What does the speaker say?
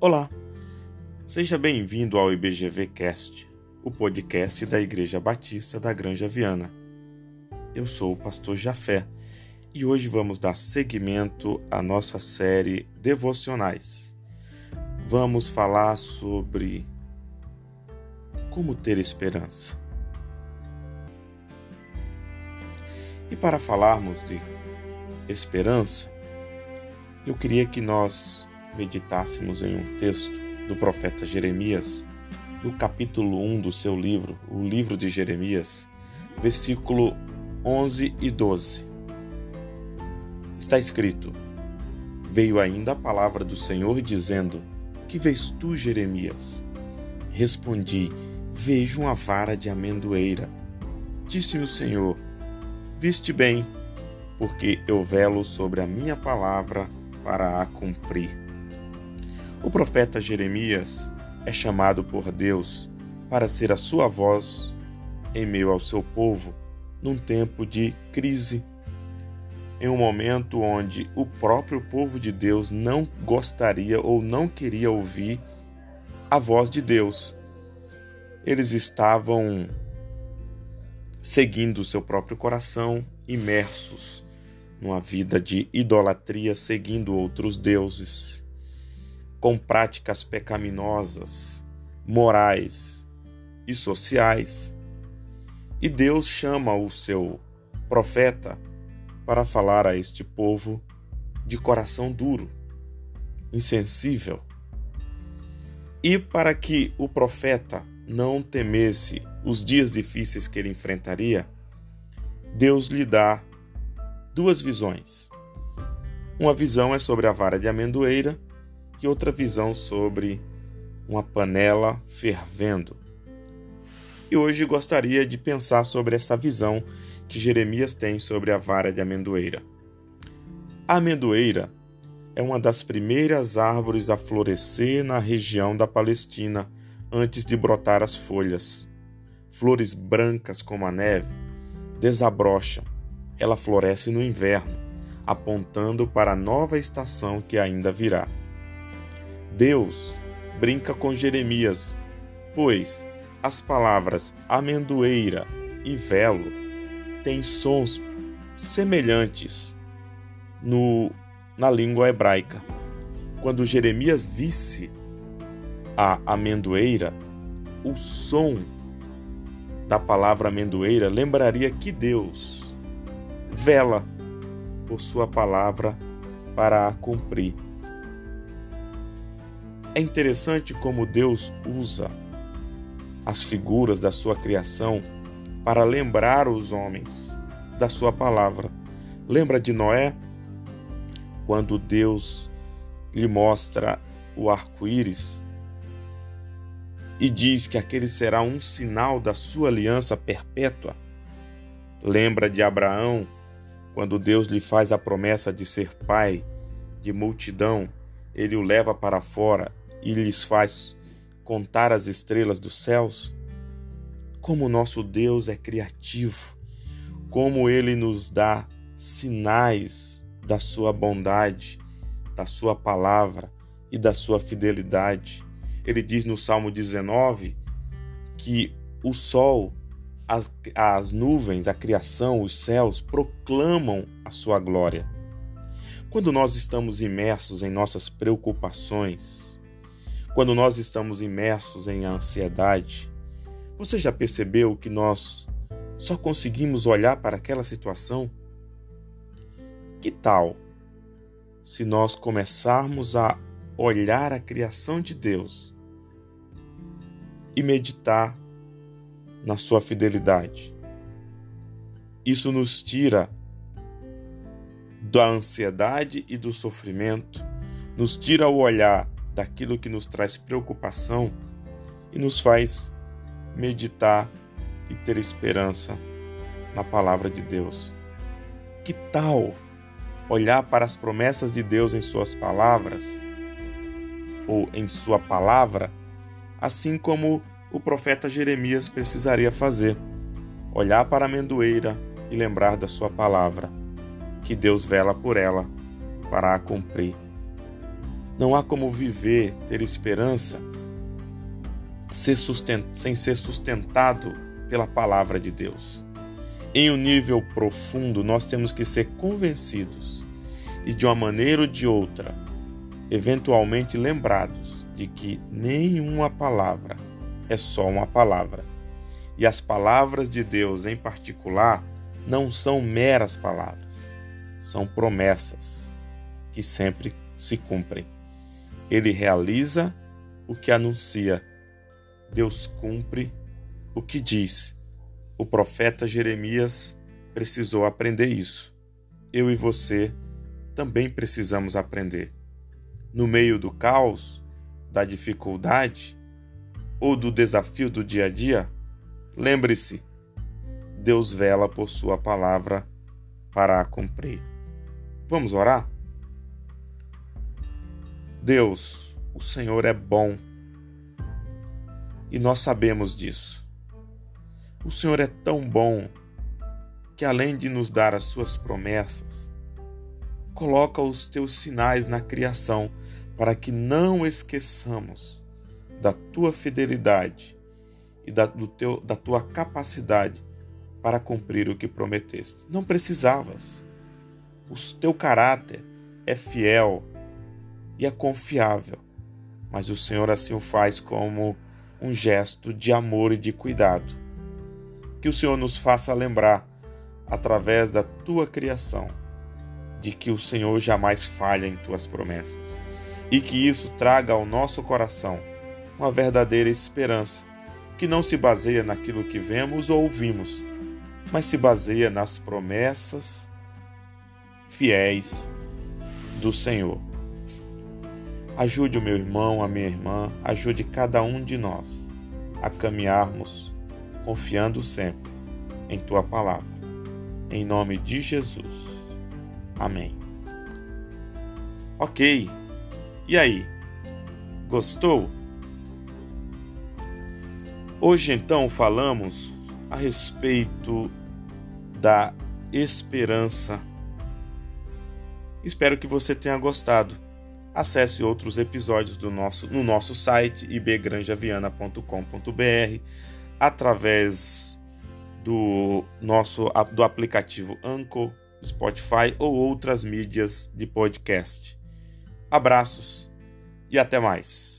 Olá, seja bem-vindo ao IBGV Cast, o podcast da Igreja Batista da Granja Viana. Eu sou o pastor Jafé e hoje vamos dar seguimento à nossa série Devocionais. Vamos falar sobre como ter esperança. E para falarmos de esperança, eu queria que nós meditássemos em um texto do profeta Jeremias, no capítulo 1 do seu livro, o livro de Jeremias, versículo 11 e 12. Está escrito: Veio ainda a palavra do Senhor dizendo: Que vês tu, Jeremias? Respondi: Vejo uma vara de amendoeira. Disse-me o Senhor: Viste bem, porque eu velo sobre a minha palavra para a cumprir. O profeta Jeremias é chamado por Deus para ser a sua voz em meio ao seu povo num tempo de crise, em um momento onde o próprio povo de Deus não gostaria ou não queria ouvir a voz de Deus. Eles estavam seguindo o seu próprio coração, imersos numa vida de idolatria, seguindo outros deuses com práticas pecaminosas, morais e sociais. E Deus chama o seu profeta para falar a este povo de coração duro, insensível. E para que o profeta não temesse os dias difíceis que ele enfrentaria, Deus lhe dá duas visões. Uma visão é sobre a vara de amendoeira e outra visão sobre uma panela fervendo. E hoje gostaria de pensar sobre essa visão que Jeremias tem sobre a vara de amendoeira. A amendoeira é uma das primeiras árvores a florescer na região da Palestina antes de brotar as folhas. Flores brancas como a neve desabrocham. Ela floresce no inverno, apontando para a nova estação que ainda virá. Deus brinca com Jeremias, pois as palavras amendoeira e velo têm sons semelhantes no, na língua hebraica. Quando Jeremias visse a amendoeira, o som da palavra amendoeira lembraria que Deus vela por sua palavra para a cumprir. É interessante como Deus usa as figuras da sua criação para lembrar os homens da sua palavra. Lembra de Noé? Quando Deus lhe mostra o arco-íris e diz que aquele será um sinal da sua aliança perpétua. Lembra de Abraão, quando Deus lhe faz a promessa de ser pai de multidão, ele o leva para fora e lhes faz contar as estrelas dos céus? Como nosso Deus é criativo, como ele nos dá sinais da sua bondade, da sua palavra e da sua fidelidade. Ele diz no Salmo 19 que o sol, as, as nuvens, a criação, os céus proclamam a sua glória. Quando nós estamos imersos em nossas preocupações, quando nós estamos imersos em ansiedade, você já percebeu que nós só conseguimos olhar para aquela situação? Que tal se nós começarmos a olhar a criação de Deus e meditar na sua fidelidade? Isso nos tira da ansiedade e do sofrimento, nos tira o olhar daquilo que nos traz preocupação e nos faz meditar e ter esperança na palavra de Deus. Que tal olhar para as promessas de Deus em Suas palavras ou em Sua palavra, assim como o profeta Jeremias precisaria fazer? Olhar para a amendoeira e lembrar da Sua palavra, que Deus vela por ela para a cumprir. Não há como viver, ter esperança ser sem ser sustentado pela palavra de Deus. Em um nível profundo, nós temos que ser convencidos e, de uma maneira ou de outra, eventualmente lembrados de que nenhuma palavra é só uma palavra. E as palavras de Deus, em particular, não são meras palavras, são promessas que sempre se cumprem. Ele realiza o que anuncia, Deus cumpre o que diz. O profeta Jeremias precisou aprender isso. Eu e você também precisamos aprender. No meio do caos, da dificuldade ou do desafio do dia a dia, lembre-se: Deus vela por Sua palavra para a cumprir. Vamos orar? Deus, o Senhor é bom e nós sabemos disso. O Senhor é tão bom que, além de nos dar as Suas promessas, coloca os teus sinais na criação para que não esqueçamos da tua fidelidade e da, do teu, da tua capacidade para cumprir o que prometeste. Não precisavas. O teu caráter é fiel e é confiável, mas o Senhor assim o faz como um gesto de amor e de cuidado. Que o Senhor nos faça lembrar, através da tua criação, de que o Senhor jamais falha em tuas promessas e que isso traga ao nosso coração uma verdadeira esperança que não se baseia naquilo que vemos ou ouvimos, mas se baseia nas promessas fiéis do Senhor. Ajude o meu irmão, a minha irmã, ajude cada um de nós a caminharmos confiando sempre em tua palavra. Em nome de Jesus. Amém. Ok. E aí? Gostou? Hoje então falamos a respeito da esperança. Espero que você tenha gostado. Acesse outros episódios do nosso, no nosso site ibgranjaviana.com.br através do nosso do aplicativo Anchor, Spotify ou outras mídias de podcast. Abraços e até mais.